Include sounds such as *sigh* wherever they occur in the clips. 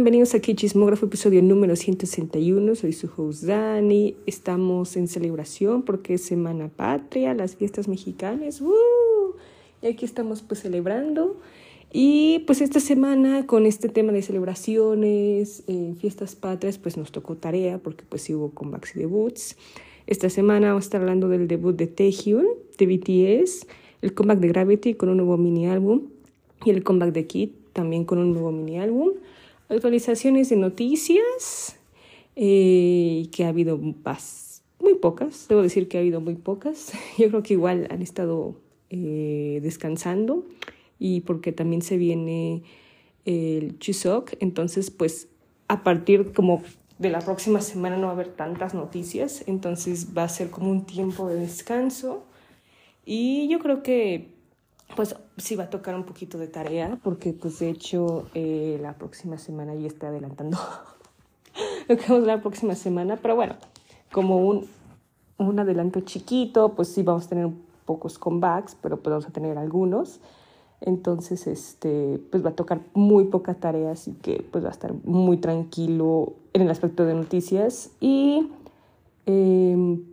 bienvenidos aquí Chismógrafo, episodio número 161. Soy su host Dani. Estamos en celebración porque es Semana Patria, las fiestas mexicanas. Y aquí estamos pues celebrando. Y pues esta semana con este tema de celebraciones, eh, fiestas patrias, pues nos tocó tarea porque pues sí hubo comebacks y debuts. Esta semana vamos a estar hablando del debut de Taehyun, de BTS, el comeback de Gravity con un nuevo mini álbum y el comeback de Kid también con un nuevo mini álbum actualizaciones de noticias, eh, que ha habido muy pocas, debo decir que ha habido muy pocas. *laughs* Yo creo que igual han estado eh, descansando y porque también se viene el Chuseok, entonces pues a partir como de la próxima semana no va a haber tantas noticias, entonces va a ser como un tiempo de descanso. Y yo creo que pues sí va a tocar un poquito de tarea, porque pues de hecho eh, la próxima semana ya estoy adelantando *laughs* lo que vamos a la próxima semana, pero bueno, como un, un adelanto chiquito, pues sí vamos a tener pocos comebacks, pero pues vamos a tener algunos. Entonces, este, pues va a tocar muy poca tarea, así que pues va a estar muy tranquilo en el aspecto de noticias. Y em,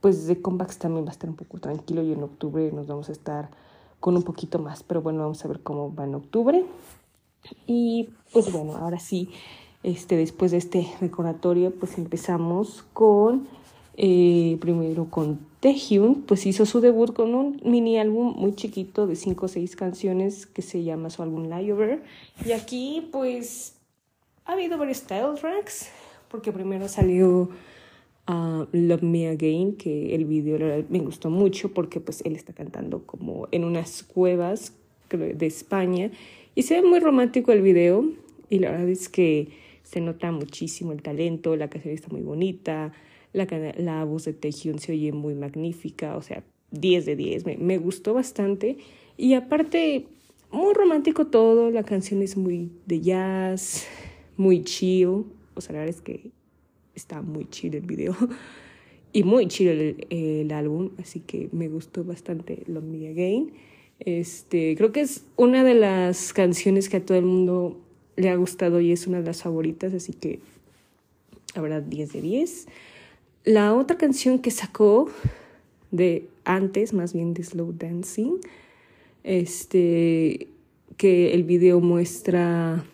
pues de comebacks también va a estar un poco tranquilo y en octubre nos vamos a estar con un poquito más, pero bueno, vamos a ver cómo va en octubre. Y pues bueno, ahora sí, este, después de este recordatorio, pues empezamos con, eh, primero con Taehyun, pues hizo su debut con un mini álbum muy chiquito de 5 o 6 canciones que se llama su álbum Layover. Y aquí pues ha habido varios style tracks, porque primero salió Love Me Again, que el video me gustó mucho porque pues él está cantando como en unas cuevas de España. Y se ve muy romántico el video y la verdad es que se nota muchísimo el talento, la canción está muy bonita, la, la voz de Taehyun se oye muy magnífica, o sea, 10 de 10, me, me gustó bastante. Y aparte muy romántico todo, la canción es muy de jazz, muy chill, o sea, la verdad es que está muy chido el video *laughs* y muy chido el, álbum, así que me gustó bastante Love Me Again. Este, creo que es una de las canciones que a todo el mundo le ha gustado y es una de las favoritas, así que habrá 10 de 10. La otra canción que sacó de antes, más bien de Slow Dancing, este, que el video muestra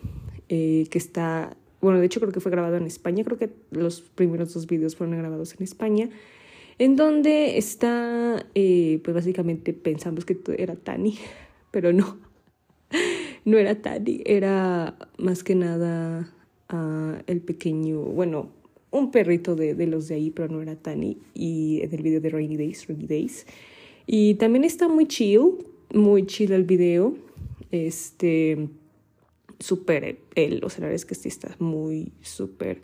eh, que está bueno, de hecho creo que fue grabado en España, creo que los primeros dos videos fueron grabados en España, en donde está, eh, pues básicamente pensamos que era Tani, *laughs* pero no, no era Tani, era más que nada uh, el pequeño, bueno, un perrito de, de, los de ahí, pero no era Tani, y en el video de Rainy Days, Rainy Days. Y también está muy chill, muy chill el video, este súper él, o sea, la verdad es que sí está muy súper,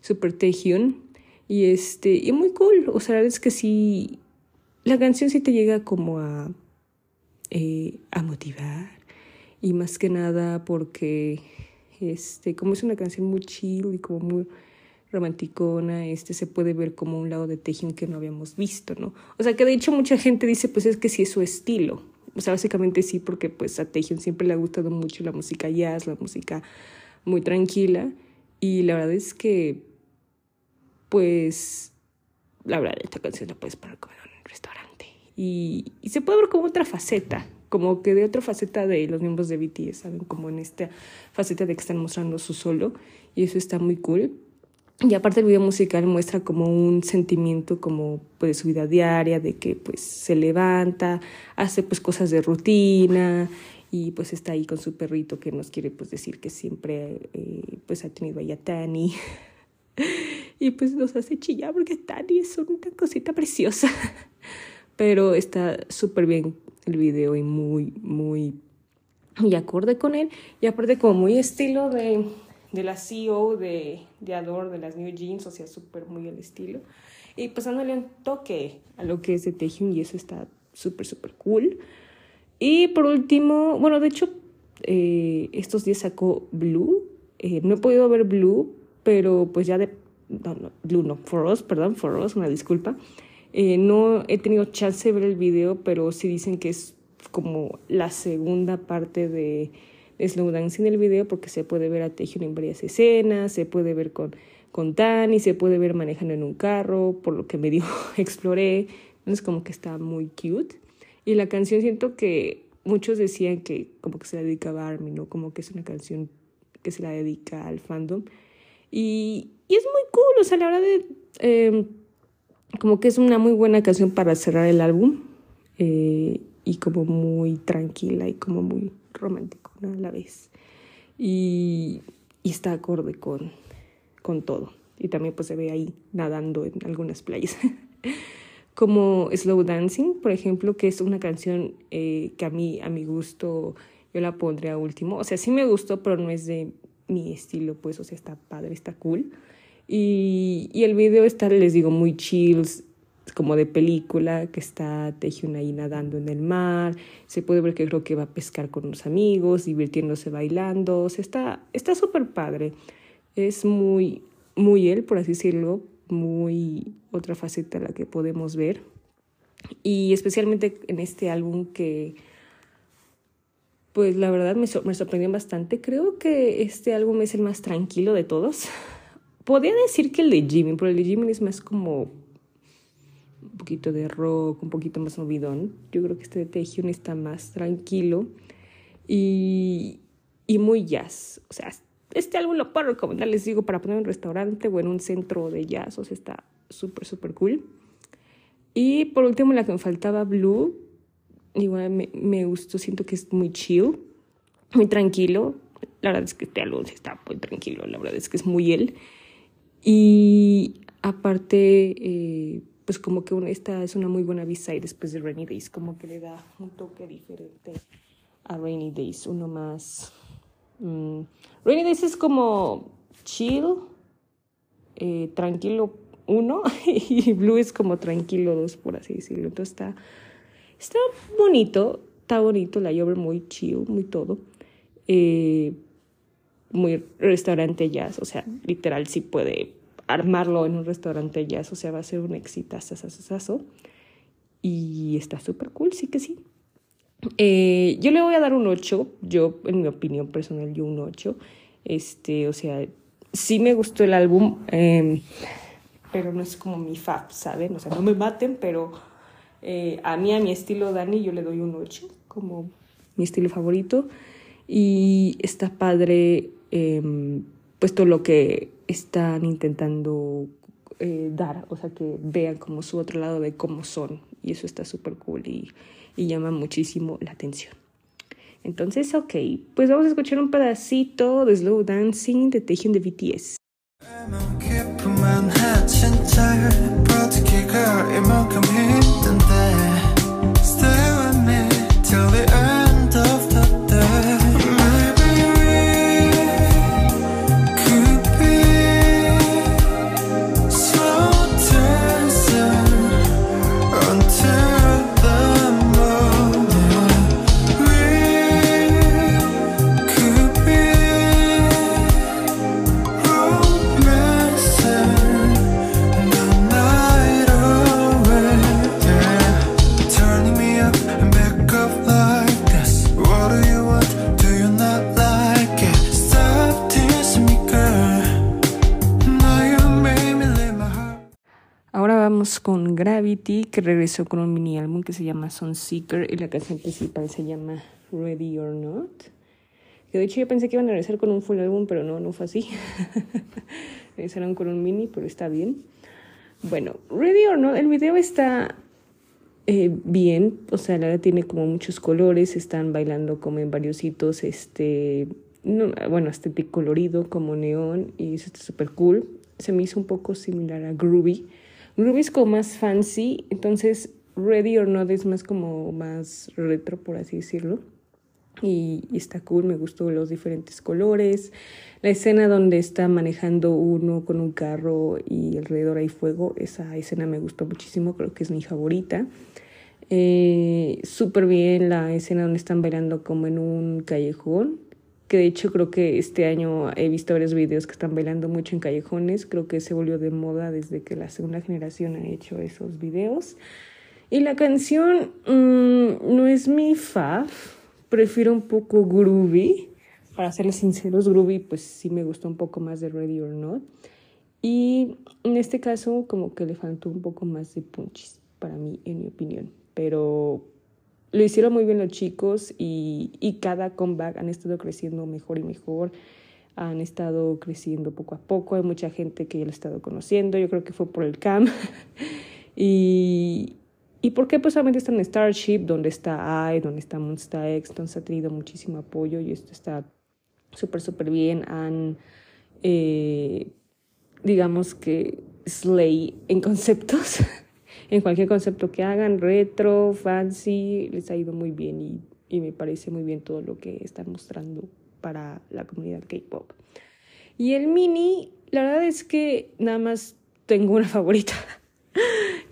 súper Taehyun y este, y muy cool, o sea, la verdad es que sí, la canción sí te llega como a, eh, a motivar. Y más que nada porque, este, como es una canción muy chill y como muy romanticona, este se puede ver como un lado de Taehyun que no habíamos visto, ¿no? O sea, que de hecho mucha gente dice, pues es que sí es su estilo, o sea, básicamente sí, porque pues a Taehyung siempre le ha gustado mucho la música jazz, la música muy tranquila. Y la verdad es que, pues, la verdad, esta canción la puedes poner como en un restaurante. Y, y se puede ver como otra faceta, como que de otra faceta de los miembros de BTS, ¿saben? Como en esta faceta de que están mostrando su solo. Y eso está muy cool. Y aparte el video musical muestra como un sentimiento como pues, su vida diaria, de que pues se levanta, hace pues cosas de rutina y pues está ahí con su perrito que nos quiere pues decir que siempre eh, pues ha tenido ahí a Tani. *laughs* y pues nos hace chillar porque Tani es una cosita preciosa. *laughs* Pero está súper bien el video y muy, muy, muy acorde con él. Y aparte como muy estilo de de la CEO de, de Adore, de las New Jeans, o sea, súper muy al estilo. Y pasándole un toque a lo que es de Taehyung y eso está súper, súper cool. Y por último, bueno, de hecho, eh, estos días sacó Blue. Eh, no he podido ver Blue, pero pues ya de... No, no, Blue no, For Us, perdón, For Us, una disculpa. Eh, no he tenido chance de ver el video, pero sí dicen que es como la segunda parte de slow dance en el video porque se puede ver a Taehyung en varias escenas, se puede ver con, con Tani, se puede ver manejando en un carro, por lo que me dijo, *laughs* exploré, entonces como que está muy cute. Y la canción siento que muchos decían que como que se la dedicaba a Armin, ¿no? Como que es una canción que se la dedica al fandom. Y, y es muy cool, o sea, la verdad de... Eh, como que es una muy buena canción para cerrar el álbum eh, y como muy tranquila y como muy romántico a la vez. Y, y, está acorde con, con todo. Y también pues se ve ahí nadando en algunas playas. *laughs* como Slow Dancing, por ejemplo, que es una canción eh, que a mí, a mi gusto, yo la pondré a último. O sea, sí me gustó, pero no es de mi estilo, pues, o sea, está padre, está cool. Y, y el video está, les digo, muy chills, como de película, que está Taehyung ahí nadando en el mar, se puede ver que creo que va a pescar con unos amigos, divirtiéndose bailando, o sea, está súper padre, es muy, muy él, por así decirlo, muy otra faceta la que podemos ver, y especialmente en este álbum que, pues la verdad me, me sorprendió bastante, creo que este álbum es el más tranquilo de todos, podría decir que el de Jimmy, pero el de Jimmy es más como un poquito de rock, un poquito más movidón. Yo creo que este de Taehyung está más tranquilo y, y muy jazz. O sea, este álbum lo puedo recomendar, les digo, para poner en un restaurante o en un centro de jazz. O sea, está súper, súper cool. Y por último, la que me faltaba, Blue. Igual me, me gustó, siento que es muy chill, muy tranquilo. La verdad es que este álbum está muy tranquilo, la verdad es que es muy él. Y aparte, eh, pues como que esta es una muy buena visa y después de Rainy Days, como que le da un toque diferente a Rainy Days, uno más... Mm, Rainy Days es como chill, eh, tranquilo uno, *laughs* y Blue es como tranquilo dos, por así decirlo. Entonces está, está bonito, está bonito, la lluvia muy chill, muy todo. Eh, muy restaurante jazz, o sea, literal sí puede armarlo en un restaurante jazz, o sea, va a ser un exitazo. Y está súper cool, sí que sí. Eh, yo le voy a dar un 8, yo en mi opinión personal, yo un 8. Este, o sea, sí me gustó el álbum, eh, pero no es como mi fab, ¿saben? O sea, no me maten, pero eh, a mí, a mi estilo Dani, yo le doy un 8, como mi estilo favorito. Y está padre, eh, pues todo lo que están intentando eh, dar, o sea, que vean como su otro lado de cómo son. Y eso está súper cool y, llama muchísimo la atención. Entonces, ok, pues vamos a escuchar un pedacito de Slow Dancing de Taehyung de BTS. Que regresó con un mini álbum que se llama Sunseeker y la canción principal se llama Ready or Not. Que de hecho yo pensé que iban a regresar con un full álbum, pero no, no fue así. *laughs* Regresaron con un mini, pero está bien. Bueno, Ready or Not, el video está eh, bien, o sea, la tiene como muchos colores, están bailando como en varios hitos, este, no, bueno, estético colorido como neón y eso está súper cool. Se me hizo un poco similar a Groovy Ruby es como más fancy, entonces Ready or Not es más como más retro, por así decirlo. Y, está cool, me gustó los diferentes colores. La escena donde está manejando uno con un carro y alrededor hay fuego, esa escena me gustó muchísimo, creo que es mi favorita. Eh, Súper bien la escena donde están bailando como en un callejón, que de hecho creo que este año he visto varios videos que están bailando mucho en callejones, creo que se volvió de moda desde que la segunda generación ha hecho esos videos. Y la canción mm, no es mi fav, prefiero un poco groovy, para serles sinceros, Groovy pues sí me gustó un poco más de Ready or Not. Y en este caso como que le faltó un poco más de punches para mí, en mi opinión. Pero lo hicieron muy bien los chicos y, y cada comeback han estado creciendo mejor y mejor. Han estado creciendo poco a poco. Hay mucha gente que ya lo ha estado conociendo. Yo creo que fue por el CAM. *laughs* y, ¿Y por qué? Pues solamente está en Starship, donde está I, donde está Monster X, entonces ha tenido muchísimo apoyo y esto está súper, súper bien. Han, eh, digamos que, slay en *laughs* conceptos, en cualquier concepto que hagan, retro, fancy, les ha ido muy bien y, y me parece muy bien todo lo que están mostrando para la comunidad K-pop. Y el mini, la verdad es que nada más tengo una *laughs* favorita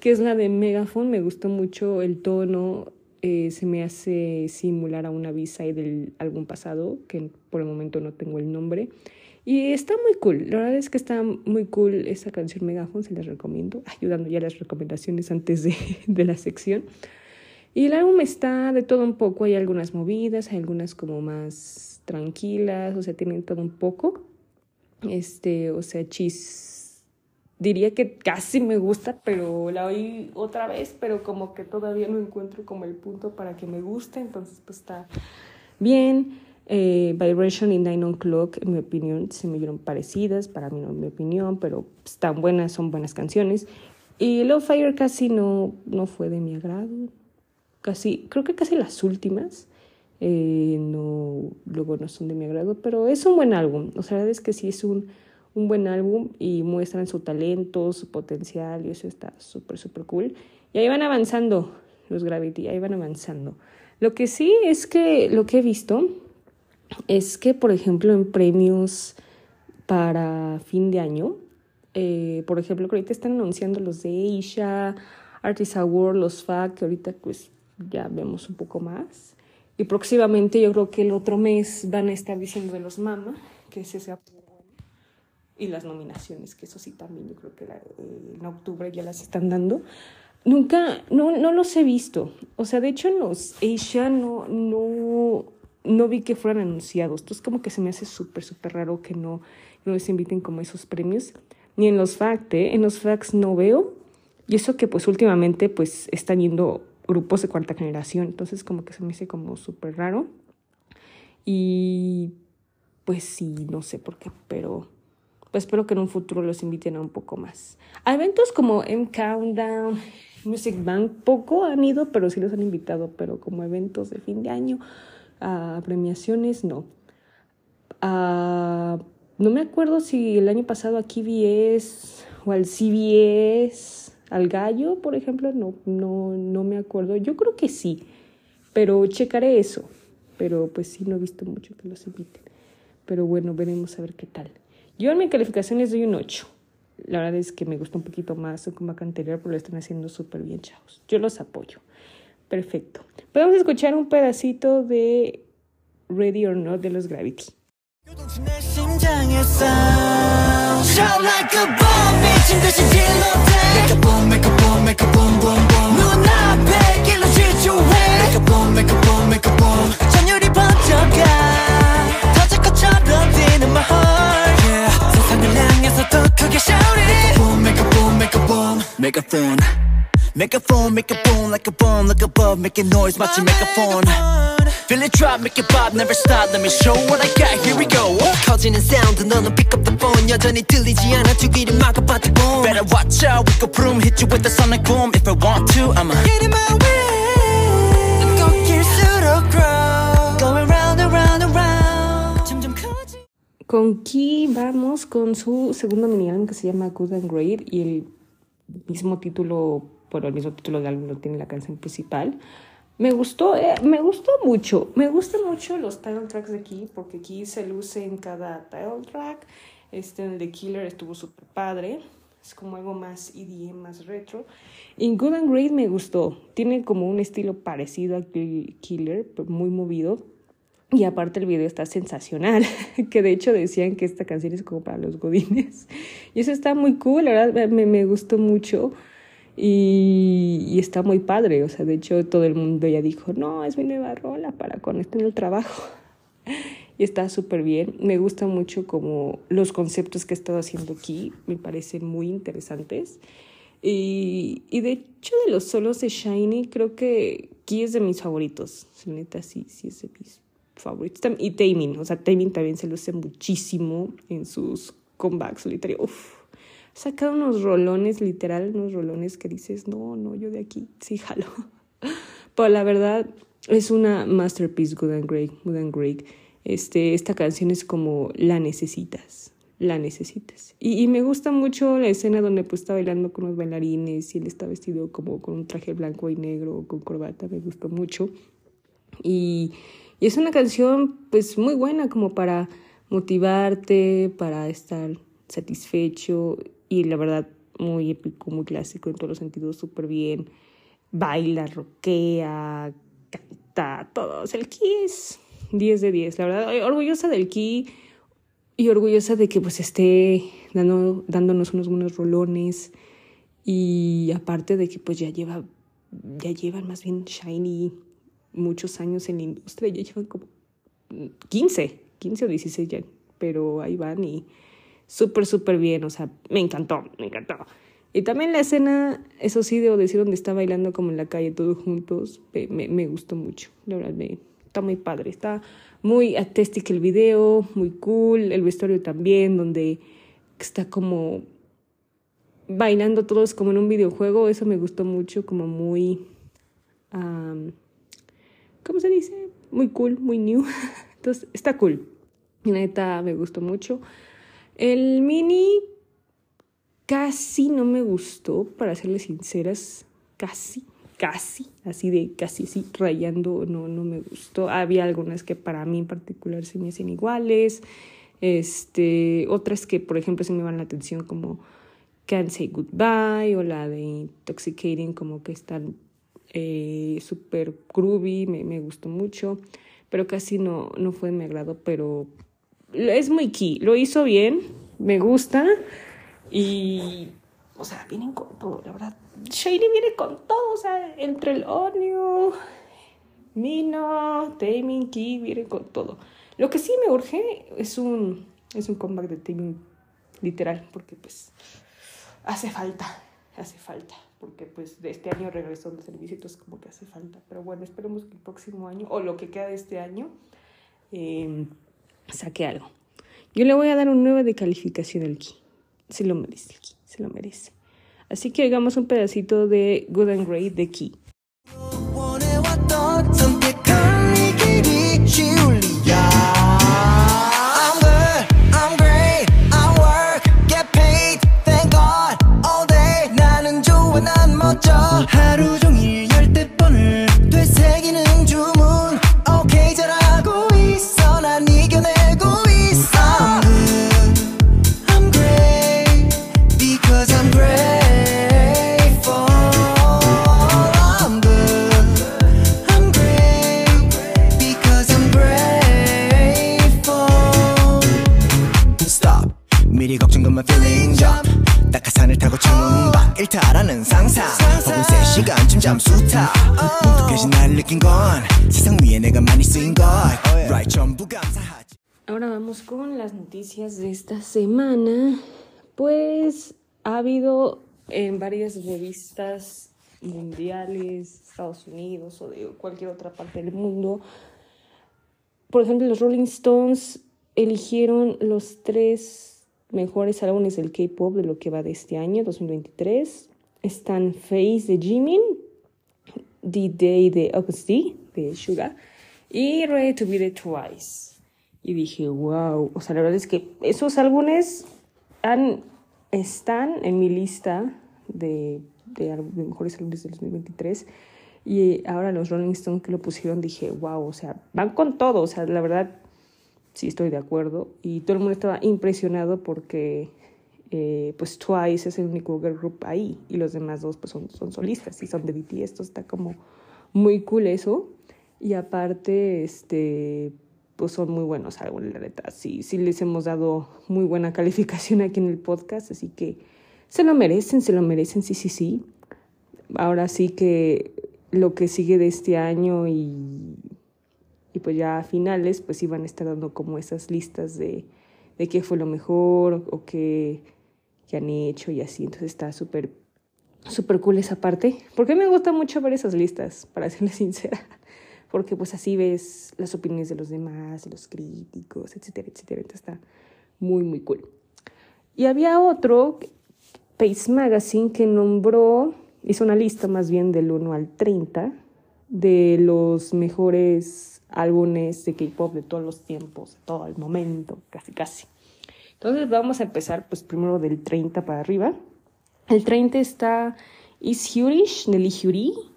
que es la de Megaphone. Me gustó mucho el tono, eh, se me hace simular a una B-side del álbum pasado, que por el momento no tengo el nombre. Y está muy cool, la verdad es que está muy cool esa canción Megaphone, se las recomiendo, *laughs* ayudando ya las recomendaciones antes de, *laughs* de la sección. Y el álbum está de todo un poco, hay algunas movidas, hay algunas como más tranquilas, o sea, tienen todo un poco. Este, o sea, chis diría que casi me gusta, pero la oí otra vez, pero como que todavía no encuentro como el punto para que me guste, entonces pues está bien. Eh, Vibration y Nine O'Clock, en mi opinión, se me dieron parecidas, para mí no en mi opinión, pero están buenas, son buenas canciones. Y Love Fire casi no, no fue de mi agrado, casi, creo que casi las últimas. Eh, no, luego no son de mi agrado, pero es un buen álbum. O sea, la verdad es que sí es un, un buen álbum y muestran su talento, su potencial y eso está súper, súper cool. Y ahí van avanzando los Gravity, ahí van avanzando. Lo que sí es que lo que he visto es que, por ejemplo, en premios para fin de año, eh, por ejemplo, que ahorita están anunciando los de Asia, Artist Award, los FAC, que ahorita pues ya vemos un poco más. Y próximamente yo creo que el otro mes van a estar diciendo de los Mama, que ese sea y las nominaciones, que eso sí también yo creo que eh, en octubre ya las están dando. Nunca, no, no los he visto. O sea, de hecho en los Asia no, no, no vi que fueran anunciados. Entonces como que se me hace súper, súper raro que no, no les inviten como esos premios. Ni en los FACT, ¿eh? En los FACTs no veo. Y eso que pues últimamente pues están yendo grupos de cuarta generación. Entonces como que se me hace como súper raro. Y pues sí, no sé por qué, pero pues espero que en un futuro los inviten a un poco más. A eventos como M Countdown, Music Bank, poco han ido, pero sí los han invitado, pero como eventos de fin de año, a premiaciones, no. no me acuerdo si el año pasado aquí VS o al CBS, al gallo, por ejemplo, no, no, no me acuerdo. Yo creo que sí, pero checaré eso. Pero pues sí, no he visto mucho que los inviten. Pero bueno, veremos a ver qué tal. Yo en mi calificación les doy un 8. La verdad es que me gusta un poquito más como anterior, pero lo están haciendo súper bien, chavos. Yo los apoyo. Perfecto. Podemos escuchar un pedacito de Ready or Not de los Gravity. megaphone Megaphone, make a boom like a bomb Look above, making noise, 마치 megaphone Feel it drop, make it pop, never stop Let me show what I got, here we go 커지는 sound, 너는 pick up the phone 여전히 들리지 않아 두 귀를 막아봐도 boom Better watch out, we go boom Hit you with the sonic boom If I want to, I'ma Get in my way 꺾일수록 grow Con Key vamos con su segundo mini que se llama Good and Great y el mismo título, bueno, el mismo título del álbum lo tiene la canción principal. Me gustó, eh, me gustó mucho. Me gustan mucho los title tracks de aquí, porque aquí se luce en cada title track. Este, el de Killer estuvo súper padre. Es como algo más EDM, más retro. En Good and Great me gustó. Tiene como un estilo parecido a Killer, muy movido. Y aparte el video está sensacional, *laughs* que de hecho decían que esta canción es como para los godines. Y eso está muy cool, la verdad me, me gustó mucho y, está muy padre. O sea, de hecho todo el mundo ya dijo, no, es mi nueva rola para cuando esté en el trabajo. *laughs* y está súper bien. Me gusta mucho como los conceptos que he estado haciendo aquí, me parecen muy interesantes. Y, y de hecho de los solos de Shiny, creo que Ki es de mis favoritos. Neta, sí, sí es de mis favoritos. Y Taemin, o sea, Taemin también se luce muchísimo en sus comebacks solitarios. Uf, sacado unos rolones, literal, unos rolones que dices, no, no, yo de aquí, sí, jalo. *laughs* Pero la verdad, es una masterpiece, Good and Great, Good and Great. Este, esta canción es como la necesitas, la necesitas. Y, y, me gusta mucho la escena donde pues está bailando con los bailarines y él está vestido como con un traje blanco y negro, con corbata, me gustó mucho. Y, y es una canción pues muy buena como para motivarte, para estar satisfecho y la verdad muy épico, muy clásico en todos los sentidos, súper bien. Baila, roquea, canta, todo. el Kiss 10 de 10, la verdad. Orgullosa del Ki y orgullosa de que pues esté dando, dándonos unos buenos rolones. Y aparte de que pues ya lleva, ya llevan más bien Shiny muchos años en la industria, ya llevan como 15, 15 o 16 ya, pero ahí van y súper, súper bien, o sea, me encantó, me encantó. Y también la escena, eso sí, debo decir, donde está bailando como en la calle todos juntos, me, me, gustó mucho, la verdad, me, está muy padre, está muy artístico el video, muy cool, el vestuario también, donde está como bailando todos como en un videojuego, eso me gustó mucho, como muy, ¿cómo se dice? Muy cool, muy new, *laughs* entonces está cool, neta me gustó mucho. El mini casi no me gustó, para serles sinceras, casi, casi, así de casi, sí, rayando, no, no me gustó. Había algunas que para mí en particular se me hacen iguales, este, otras que, por ejemplo, se me van la atención como Can't Say Goodbye o la de Intoxicating, como que están eh, súper groovy, me, me gustó mucho, pero casi no, no fue de mi agrado, pero es muy key, lo hizo bien, me gusta y, o sea, vienen con todo, la verdad. Shady viene con todo, o sea, entre el Onio, Mino, Taming, Key, viene con todo. Lo que sí me urge es un, es un comeback de Taming literal, porque pues hace falta, hace falta, porque pues de este año regresó de servicios, como que hace falta. Pero bueno, esperemos que el próximo año, o lo que queda de este año, eh, saque algo. Yo le voy a dar un 9 de calificación al Ki. Se lo merece el Ki, se lo merece. Así que hagamos un pedacito de Good and Great de Ki. Ahora con las noticias de esta semana. Pues ha habido en varias revistas mundiales, Estados Unidos o de cualquier otra parte del mundo. Por ejemplo, los Rolling Stones eligieron los tres mejores álbumes del K-pop de lo que va de este año, 2023. Están Face de Jimin, The Day de D, de Suga, y Ready to Be the Twice. Y dije, wow, o sea, la verdad es que esos álbumes han, están en mi lista de, de, mejores álbumes del 2023. Y ahora los Rolling Stones que lo pusieron, dije, wow, o sea, van con todo, o sea, la verdad, sí estoy de acuerdo. Y todo el mundo estaba impresionado porque eh, pues Twice es el único girl group ahí y los demás dos pues son, son solistas y son de BTS, esto está como muy cool eso. Y aparte, este, pues son muy buenos álbumes, la neta. Sí, sí les hemos dado muy buena *laughs* calificación aquí en el podcast, así que se lo merecen, se lo merecen, sí, sí, sí. Ahora sí que lo que sigue de este año y, Y pues ya a finales, pues iban a estar dando como esas listas de, de qué fue lo mejor o qué, qué han hecho y así. Entonces está súper, súper cool esa parte. Porque me gusta mucho ver esas listas, para *laughs* serles sincera. Porque pues así ves las opiniones de los demás, de los críticos, etcétera, etcétera. Entonces está muy, muy cool. Y había otro, Pace Magazine, que nombró, hizo una lista más bien del 1 al 30 de los mejores álbumes de K-pop de todos los tiempos, de todo el momento, casi casi. Entonces vamos a empezar pues primero del 30 para arriba. El 30 está Is Hurish, Nelly Hyuri.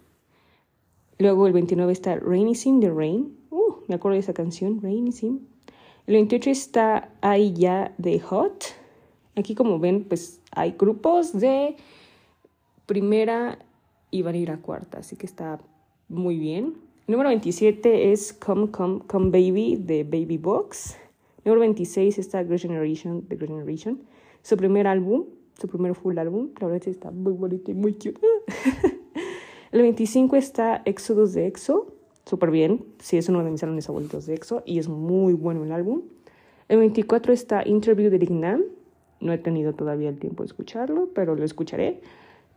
Luego el 29 está Rainy Sim The Rain. Uh, me acuerdo de esa canción, Rainy Sim. El 28 está Ay Ya de Hot. Aquí como ven, pues hay grupos de primera y van a ir a cuarta, así que está muy bien. Número 27 es Come, Come, Come Baby de Baby Box. Número 26 está Great Generation de Great Generation. Su primer álbum, su primer full álbum, la verdad está muy bonito y muy cute. *laughs* El 25 está Exodus de EXO, súper bien, sí es uno de mis álbumes favoritos de EXO y es muy bueno el álbum. El 24 está Interview de Dignam, no he tenido todavía el tiempo de escucharlo, pero lo escucharé.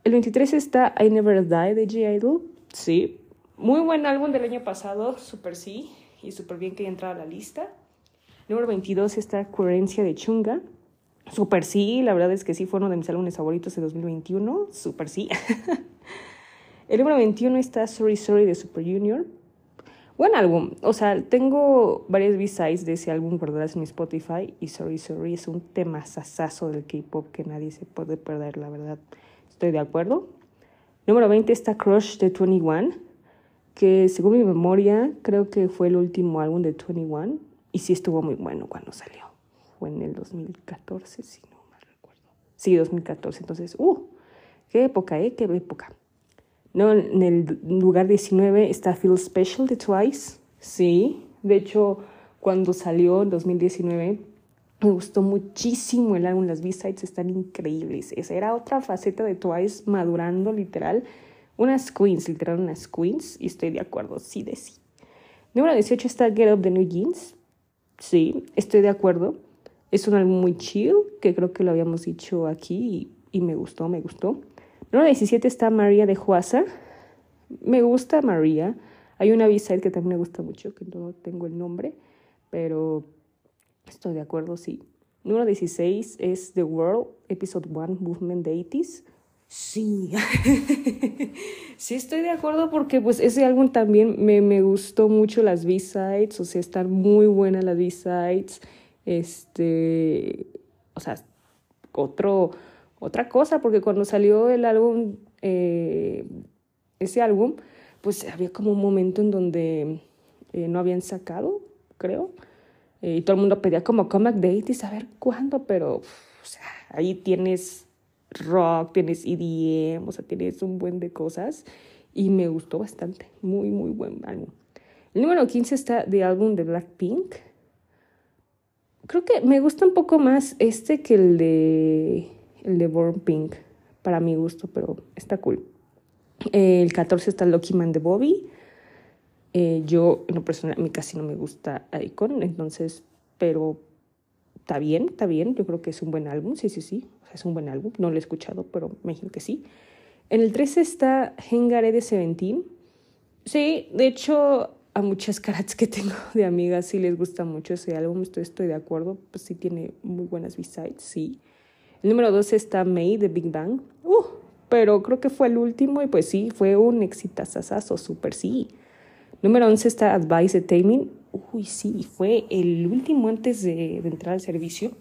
El 23 está I Never Die de G-Idol. Sí, muy buen álbum del año pasado, súper sí, y súper bien que haya entrado a la lista. Número 22 está Coherencia de Chunga. Súper sí, la verdad es que sí fue uno de mis álbumes favoritos de 2021. Súper sí. *laughs* El número 21 está Sorry Sorry de Super Junior. Buen álbum. O sea, tengo varias B-sides de ese álbum guardadas en mi Spotify y Sorry Sorry es un tema sasazo del K-pop que nadie se puede perder, la verdad. Estoy de acuerdo. Número 20 está Crush de 21, que según mi memoria creo que fue el último álbum de 21 y sí estuvo muy bueno cuando salió. Fue en el 2014, si no mal recuerdo. Sí, 2014. Entonces, ¡uh! ¡Qué época, eh! ¡Qué época! No, en el lugar 19 está Feel Special de Twice. Sí, de hecho, cuando salió en 2019, me gustó muchísimo el álbum. Las B-sides están increíbles. Esa era otra faceta de Twice madurando, literal. Unas queens, literal, unas queens. Y estoy de acuerdo, sí de sí. Número 18 está Get Up the New Jeans. Sí, estoy de acuerdo. Es un álbum muy chill, que creo que lo habíamos dicho aquí y, y me gustó, me gustó. Número 17 está María de Juasa. Me gusta María. Hay una b-side que también me gusta mucho, que no tengo el nombre, pero estoy de acuerdo, sí. Número 16 es The World, Episode 1, Movement de 80s. Sí, *laughs* sí estoy de acuerdo porque pues ese álbum también me, me gustó mucho las B-sides, o sea, están muy buenas las B-sides. Este, o sea, otro otra cosa, porque cuando salió el álbum, eh, ese álbum, pues había como un momento en donde eh, no habían sacado, creo, eh, y todo el mundo pedía como comeback date y saber cuándo, pero ahí tienes rock, tienes EDM, o sea, tienes un buen de cosas y me gustó bastante, muy, muy buen álbum. El número 15 está de álbum de Blackpink. Creo que me gusta un poco más este que el de el de Born Pink, para mi gusto, pero está cool. El 14 está Lucky Man de Bobby. Eh, yo, en lo personal, a mí casi no me gusta Icon, entonces, pero está bien, está bien. Yo creo que es un buen álbum, sí, sí, sí. es un buen álbum. No lo he escuchado, pero me imagino que sí. En el 13 está Hengare de Seventeen. Sí, de hecho, a muchas caras que tengo de amigas sí les gusta mucho ese álbum, estoy, estoy de acuerdo. Pues sí tiene muy buenas B-sides, sí. El número 12 está May de Big Bang. Uh, pero creo que fue el último y pues sí, fue un exitazazazo, súper sí. Número 11 está Advice de Taming. Uy, sí, fue el último antes de, entrar al servicio.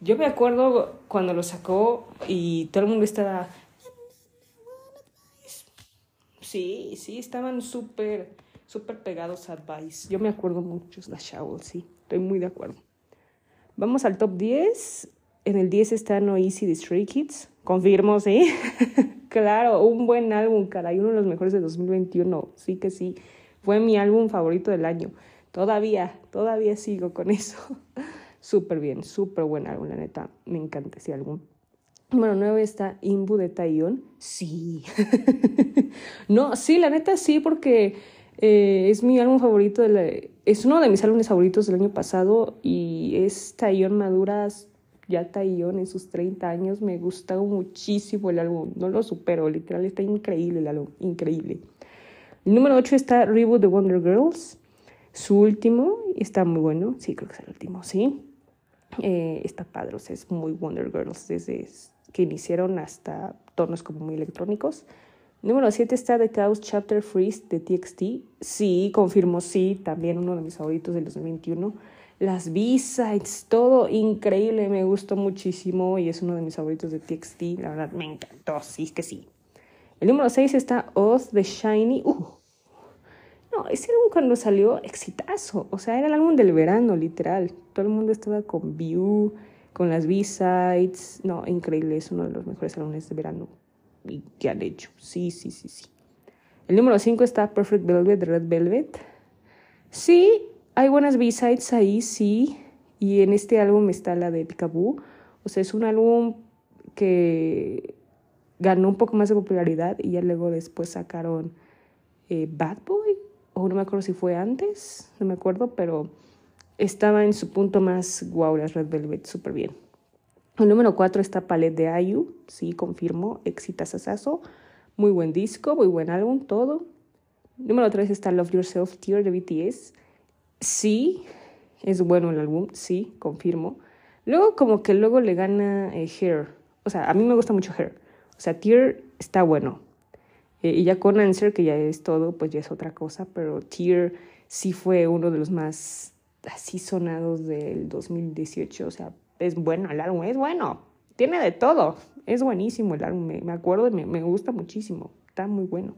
Yo me acuerdo cuando lo sacó y todo el mundo estaba... Sí, sí, estaban súper, súper pegados a Advice. Yo me acuerdo mucho, la Shawl, sí, estoy muy de acuerdo. Vamos al top 10. En el 10 está No Easy de Stray Kids. Confirmo, sí. *laughs* claro, un buen álbum, caray. Uno de los mejores de 2021. Sí que sí. Fue mi álbum favorito del año. Todavía, todavía sigo con eso. *laughs* súper bien, súper buen álbum, la neta. Me encanta ese álbum. Número 9 está Imbu de Taeyeon. Sí. *laughs* no, sí, la neta sí, porque Eh, es mi álbum favorito, es uno de mis álbumes favoritos del año pasado y es Taillon Maduras, ya Taillon en sus 30 años. Me gusta muchísimo el álbum, no lo supero, literal, está increíble el álbum, increíble. El número 8 está Reboot the Wonder Girls, su último, está muy bueno, sí, creo que es el último, sí. Eh, está padre, o sea, es muy Wonder Girls desde que iniciaron hasta tonos como muy electrónicos. Número 7 está The Chaos Chapter Freeze de TXT. Sí, confirmo, sí, también uno de mis favoritos del 2021. Las B-sides, todo increíble, me gustó muchísimo y es uno de mis favoritos de TXT. La verdad, me encantó, sí, que sí. El número 6 está Oz The Shiny. Uh, no, ese álbum cuando salió, exitazo. O sea, era el álbum del verano, literal. Todo el mundo estaba con View, con las B-sides. No, increíble, es uno de los mejores álbumes de verano y que han hecho. Sí, sí, sí, sí. El número 5 está Perfect Velvet Red Velvet. Sí, hay buenas B-sides ahí, sí. Y en este álbum está la de Picaboo. O sea, es un álbum que ganó un poco más de popularidad y ya luego después sacaron eh, Bad Boy. O no me acuerdo si fue antes, no me acuerdo, pero estaba en su punto más wow, Red Velvet, súper bien. El número 4 está Palette de Ayu, sí, confirmo, exitazazazo. Muy buen disco, muy buen álbum, todo. Número 3 está Love Yourself, Tear de BTS. Sí, es bueno el álbum, sí, confirmo. Luego como que luego le gana eh, Hair. O sea, a mí me gusta mucho Hair. O sea, Tear está bueno. Eh, y ya con Answer, que ya es todo, pues ya es otra cosa. Pero Tear sí fue uno de los más así sonados del 2018. O sea, es bueno el álbum, es bueno, tiene de todo, es buenísimo el álbum, me, acuerdo, me, me gusta muchísimo, está muy bueno.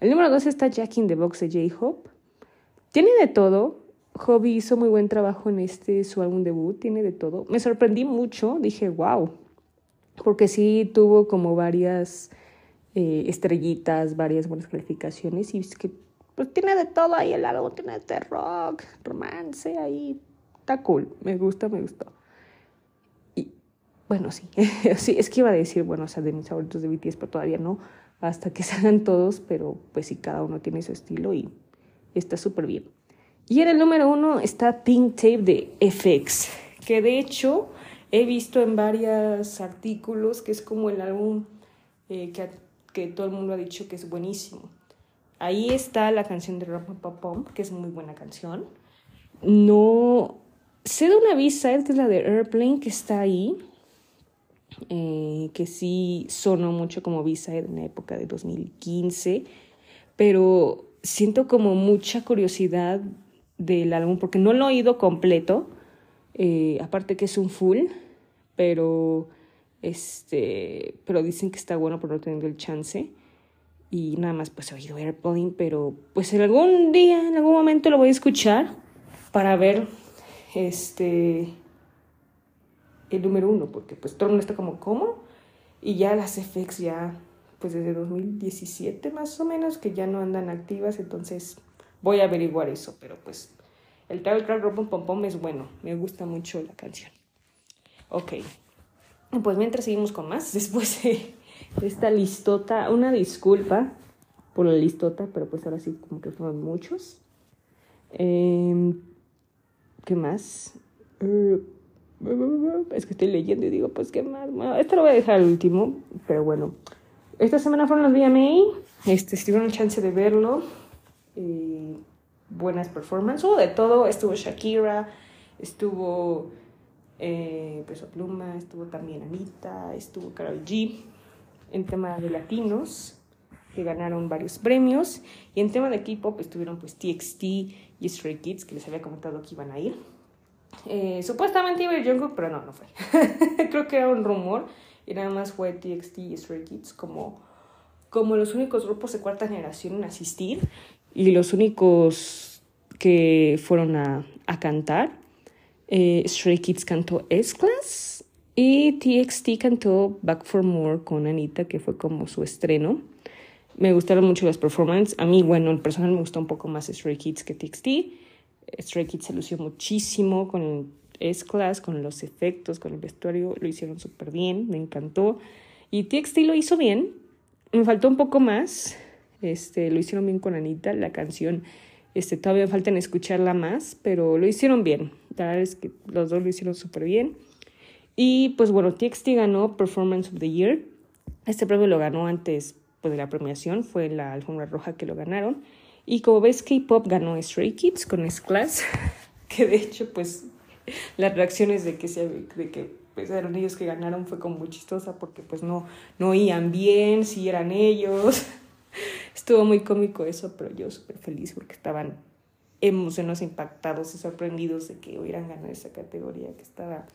El número dos está Jack in the Box de J-Hope. Tiene de todo. Hobby hizo muy buen trabajo en este su álbum debut, tiene de todo. Me sorprendí mucho, dije, wow, porque sí tuvo como varias eh, estrellitas, varias buenas calificaciones y es que pues tiene de todo ahí el álbum, tiene de rock, romance ahí, está cool, me gusta, me gustó. Bueno, sí, *laughs* sí, es que iba a decir, bueno, o sea, de mis favoritos de BTS, pero todavía no, hasta que *laughs* salgan todos, pero pues sí, cada uno tiene su estilo y está súper bien. Y en el número uno está Pink Tape de FX, que de hecho he visto en varios artículos que es como el álbum eh, que, que todo el mundo ha dicho que es buenísimo. Ahí está la canción de Rap Pop que es muy buena canción. No sé de una B-side que es la de Airplane que está ahí, eh, que sí sonó mucho como B-side en la época de 2015, pero siento como mucha curiosidad del álbum porque no lo he oído completo, eh, aparte que es un full, pero este, pero dicen que está bueno por no tener el chance y nada más pues he oído Airplane, pero pues en algún día, en algún momento lo voy a escuchar para ver este el número uno, porque pues todo el está como, ¿cómo? Y ya las FX ya, pues desde 2017 más o menos, que ya no andan activas, entonces voy a averiguar eso, pero pues el Travel Crack Pom Pom Pom es bueno, me gusta mucho la canción. Ok, pues mientras seguimos con más, *laughs* después de esta listota, una disculpa por la listota, pero pues ahora sí como que fueron muchos. Em, ¿Qué más? Uh, es que estoy leyendo y digo, pues qué más. Bueno, esto lo voy a dejar al último, pero bueno. Esta semana fueron los VMA. Este, si tuvieron chance de verlo. Eh, buenas performances. Hubo de todo. Estuvo Shakira, estuvo eh, Peso Pluma, estuvo también Anita, estuvo Karol G. En tema de latinos, que ganaron varios premios. Y en tema de K-pop estuvieron pues TXT y Stray Kids, que les había comentado que iban a ir. Eh, supuestamente iba a ir Jungkook, pero no, no fue. *laughs* Creo que era un rumor y nada más fue TXT y Stray Kids como, como los únicos grupos de cuarta generación en asistir y los únicos que fueron a, a cantar. Eh, Stray Kids cantó S-Class y TXT cantó Back for More con Anita, que fue como su estreno. Me gustaron mucho las performances. A mí, bueno, el personal me gustó un poco más Stray Kids que TXT. Stray Kids se lució muchísimo con S-Class, con los efectos, con el vestuario, lo hicieron súper bien, me encantó. Y TXT lo hizo bien, me faltó un poco más. Este, lo hicieron bien con Anita, la canción. Este, todavía falta en escucharla más, pero lo hicieron bien. La verdad es que los dos lo hicieron súper bien. Y pues bueno, TXT ganó Performance of the Year. Este premio lo ganó antes pues, de la premiación, fue la alfombra roja que lo ganaron. Y como ves, K-Pop ganó Stray Kids con S-Class, *laughs* que de hecho, pues, las reacciones de que, se, de que pues, eran ellos que ganaron fue como muy chistosa porque pues no, no oían bien, si eran ellos. *laughs* Estuvo muy cómico eso, pero yo súper feliz porque estaban emocionados, impactados y sorprendidos de que hubieran ganado esa categoría, que estaba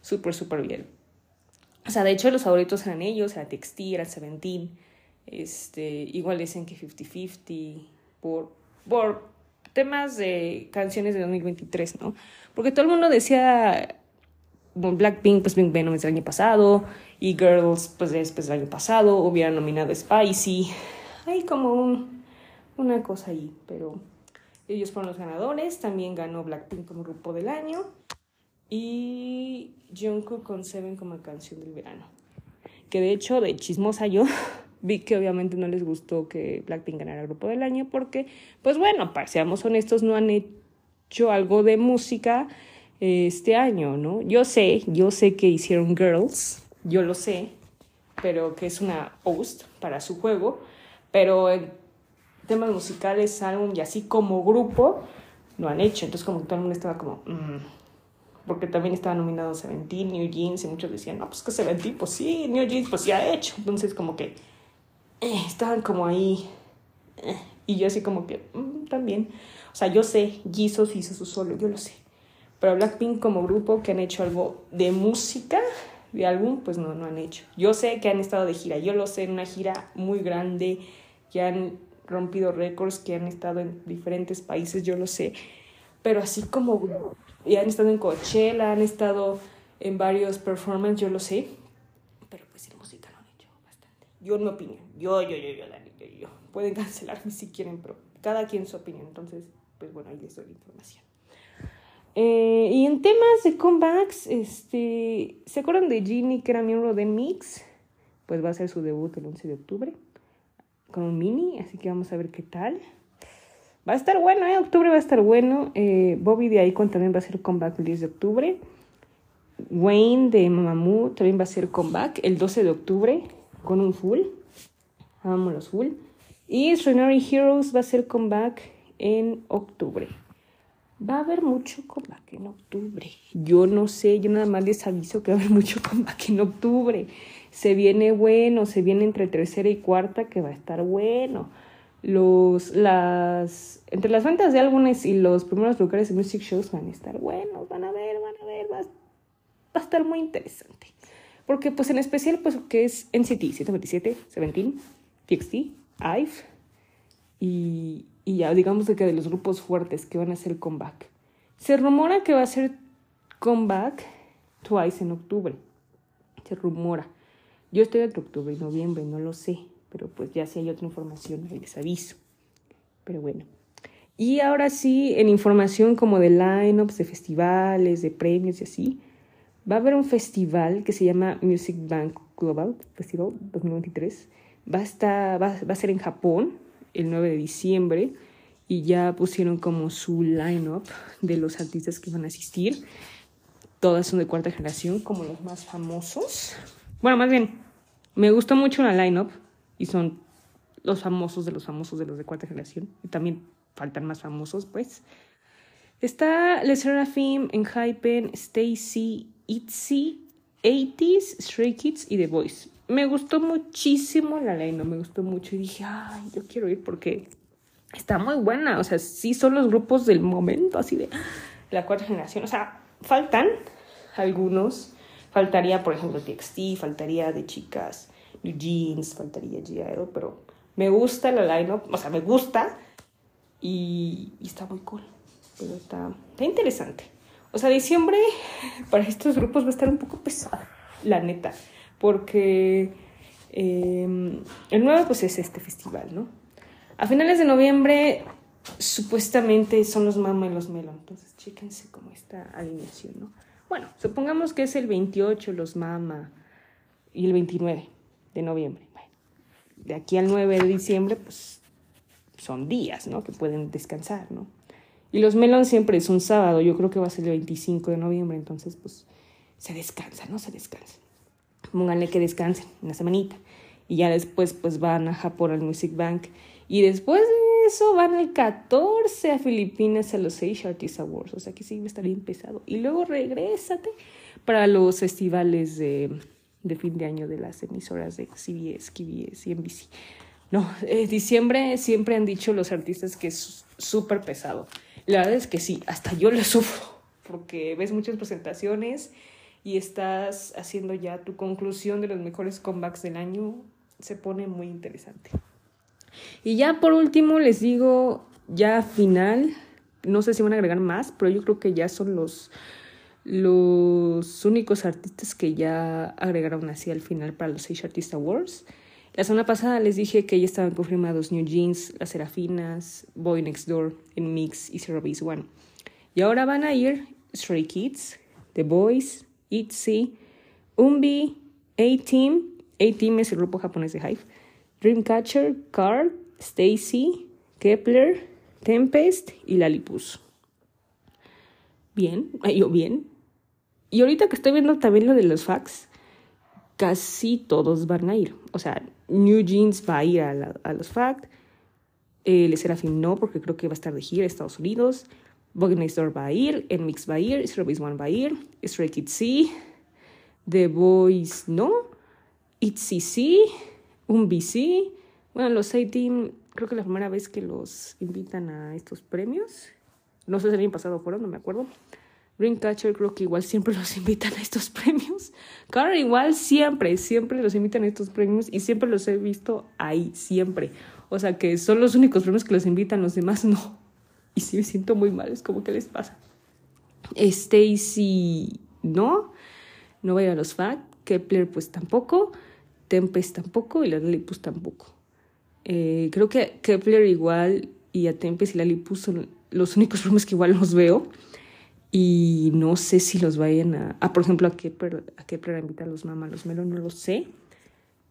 súper, súper bien. O sea, de hecho los favoritos eran ellos, era Textil, era Seventeen, este, igual dicen que 50-50, por, por temas de canciones de 2023, ¿no? Porque todo el mundo decía, Blackpink, pues Pink Venom es el año pasado, y Girls, pues después del año pasado, hubiera nominado Spicy, hay como un, una cosa ahí, pero ellos fueron los ganadores, también ganó Blackpink como grupo del año, y Jungkook con Seven como canción del verano. Que de hecho, de chismosa yo, *laughs* vi que obviamente no les gustó que Blackpink ganara grupo del año porque, pues bueno, seamos honestos, no han hecho algo de música este año, ¿no? Yo sé, yo sé que hicieron Girls, yo lo sé, pero que es una host para su juego, pero en temas musicales, álbum y así como grupo, lo han hecho. Entonces como que todo el mundo estaba como, mm", porque también estaba nominado Seventeen, New Jeans, y muchos decían, no, pues que Seventeen, pues sí, New Jeans, pues sí ha hecho. Entonces como que eh, estaban como ahí, eh, y yo así como que, mm, también. O sea, yo sé, Jesus hizo su solo, yo lo sé. Pero Blackpink como grupo que han hecho algo de música, de álbum, pues no, no han hecho. Yo sé que han estado de gira, yo lo sé, en una gira muy grande, que han rompido récords, que han estado en diferentes países, yo lo sé. Pero así como y han estado en Coachella, han estado en varios performances, yo lo sé. Pero pues en música no han hecho bastante. Yo en mi opinión, yo, yo, yo, yo, Dani, yo, yo. Pueden cancelarme si quieren, pero cada quien su opinión. Entonces, pues bueno, ahí les doy la información. Eh, y en temas de comebacks, este, ¿se acuerdan de Ginny que era miembro de Mix? Pues va a ser su debut el 11 de octubre con un mini, así que vamos a ver qué tal. Va a estar bueno, ¿eh? Octubre va a estar bueno. Eh, Bobby de Icon también va a hacer comeback el 10 de octubre. Wayne de Mamamoo también va a hacer comeback el 12 de octubre con un full. Vamos los full. Y Extraordinary Heroes va a hacer comeback en octubre. Va a haber mucho comeback en octubre. Yo no sé, yo nada más les aviso que va a haber mucho comeback en octubre. Se viene bueno, se viene entre tercera y cuarta que va a estar bueno los, las, entre las ventas de álbumes y los primeros lugares de music shows van a estar buenos, van a ver, van a ver, va, a estar muy interesante. Porque pues en especial pues que es NCT 127, Seventeen, TXT, IVE y, y ya digamos que de los grupos fuertes que van a hacer comeback. Se rumora que va a ser comeback Twice en octubre. Se rumora. Yo estoy entre octubre y noviembre, no lo sé pero pues ya si hay otra información les aviso. Pero bueno. Y ahora sí, en información como de lineups, de festivales, de premios y así, va a haber un festival que se llama Music Bank Global Festival 2023. Va a, estar, va, va a ser en Japón el 9 de diciembre y ya pusieron como su lineup de los artistas que van a asistir. Todas son de cuarta generación, como los más famosos. Bueno, más bien, me gustó mucho la lineup y son los famosos de los famosos de los de cuarta generación. Y también faltan más famosos, pues. Está Les Seraphim, Enhypen, Stacy, Itzy, 80s, Stray Kids y The Voice. Me gustó muchísimo la no me gustó mucho y dije, ay, yo quiero ir porque está muy buena. O sea, sí son los grupos del momento, así de la cuarta generación. O sea, faltan algunos. Faltaría, por ejemplo, TXT, faltaría de chicas Jeans, faltaría G.I.O., pero me gusta la lineup, o sea, me gusta y, está muy cool, pero está, está interesante. O sea, diciembre *laughs* para estos grupos va a estar un poco pesado, la neta, porque em, el 9 pues es este festival, ¿no? A finales de noviembre supuestamente son los Mama y los Melo, entonces chéquense cómo está alineación, ¿no? Bueno, supongamos que es el 28 los Mama y el 29 de noviembre. Bueno, de aquí al 9 de diciembre, pues son días, ¿no? Que pueden descansar, ¿no? Y los Melon siempre es un sábado, yo creo que va a ser el 25 de noviembre, entonces pues se descansa, ¿no? Se descansa. Pónganle que descansen una semanita. Y ya después pues van a Japón al Music Bank. Y después de eso van el 14 a Filipinas a los Asia Artist Awards. O sea que sí va a estar bien pesado. Y luego regrésate para los festivales de, de fin de año de las emisoras de CBS, KBS y NBC. No, eh, diciembre siempre han dicho los artistas que es súper pesado. La verdad es que sí, hasta yo lo sufro, porque ves muchas presentaciones y estás haciendo ya tu conclusión de los mejores comebacks del año, se pone muy interesante. Y ya por último les digo, ya final, no sé si van a agregar más, pero yo creo que ya son los, los únicos artistas que ya agregaron así al final para los Asia Artist Awards. La semana pasada les dije que ya estaban confirmados New Jeans, Las Serafinas, Boy Next Door, En Mix y Zero Base One. Y ahora van a ir Stray Kids, The Boys, ITZY, Umbi, A-Team, A-Team es el grupo japonés de Hive, Dreamcatcher, Carl, Stacy, Kepler, Tempest y Lalipus. Bien, *laughs* yo bien. Y ahorita que estoy viendo también lo de los facts, casi todos van a ir. O sea, New Jeans va a ir a, los FACT. Eh, Le Serafim no, porque creo que va a estar de gira a Estados Unidos. Next Door va a ir. Mix va a ir. Strawberries One va a ir. Stray Kids sí. The Boys no. Itzy sí. Un BC. Bueno, los A-Team, creo que la primera vez que los invitan a estos premios. No sé si el año pasado fueron, no me acuerdo. Dreamcatcher creo que igual siempre *laughs* los invitan a estos premios. Claro, igual siempre, siempre los invitan a estos premios y siempre los he visto ahí, siempre. O sea que son los únicos premios que los invitan, los demás no. Y sí me siento muy mal, es como que les pasa. Stacy no, no va a a los FAC. Kepler pues tampoco. Tempest tampoco y la Lalipus tampoco. Eh, creo que Kepler igual y a Tempest y la Lalipus son los únicos premios que igual los veo y no sé si los vayan a... Ah, por ejemplo, a Kepler, a Kepler invita a los mamás, los Melo, no lo sé.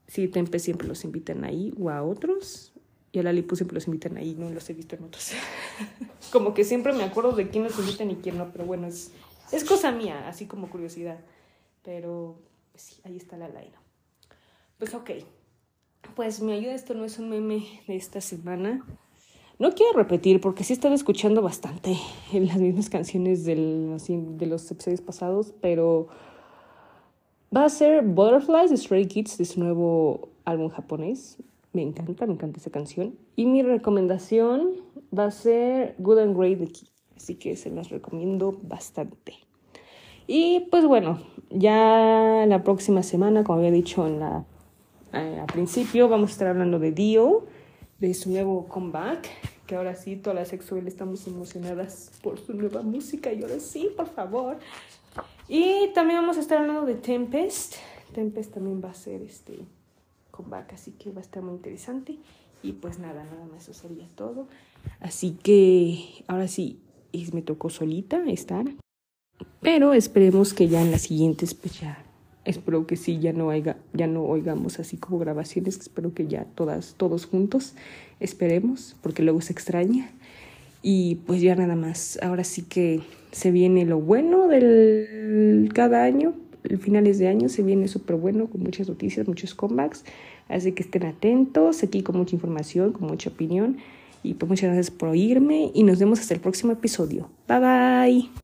Sí, Tempe siempre los invitan ahí o a otros. Y a la Lipu siempre los invitan ahí, no los he visto en otros. *laughs* como que siempre me acuerdo de quién los invitan y quién no, pero bueno, es, es cosa mía, así como curiosidad. Pero pues sí, ahí está la Laina. Pues ok. Pues me ayuda, esto no es un meme de esta semana. No quiero repetir porque sí he estado escuchando bastante las mismas canciones del, de los episodios pasados, pero va a ser Butterflies de Stray Kids de su nuevo álbum japonés. Me encanta, me encanta esa canción. Y mi recomendación va a ser Good and Great de Key. Así que se las recomiendo bastante. Y pues bueno, ya la próxima semana, como había dicho en la, eh, al principio, vamos a estar hablando de Dio, de su nuevo comeback que ahora sí, todas las sexuales estamos emocionadas por su nueva música y ahora sí, por favor. Y también vamos a estar hablando de Tempest. Tempest también va a ser este comeback, así que va a estar muy interesante. Y pues nada, nada más eso sería todo. Así que ahora sí, me tocó solita estar. Pero esperemos que ya en las siguientes, pues ya espero que sí, ya no, haya, ya no oigamos así como grabaciones, espero que ya todas, todos juntos, esperemos, porque luego se extraña. Y pues ya nada más, ahora sí que se viene lo bueno del cada año, el finales de año se viene súper bueno, con muchas noticias, muchos comebacks, así que estén atentos, aquí con mucha información, con mucha opinión. Y pues muchas gracias por oírme y nos vemos hasta el próximo episodio. Bye bye.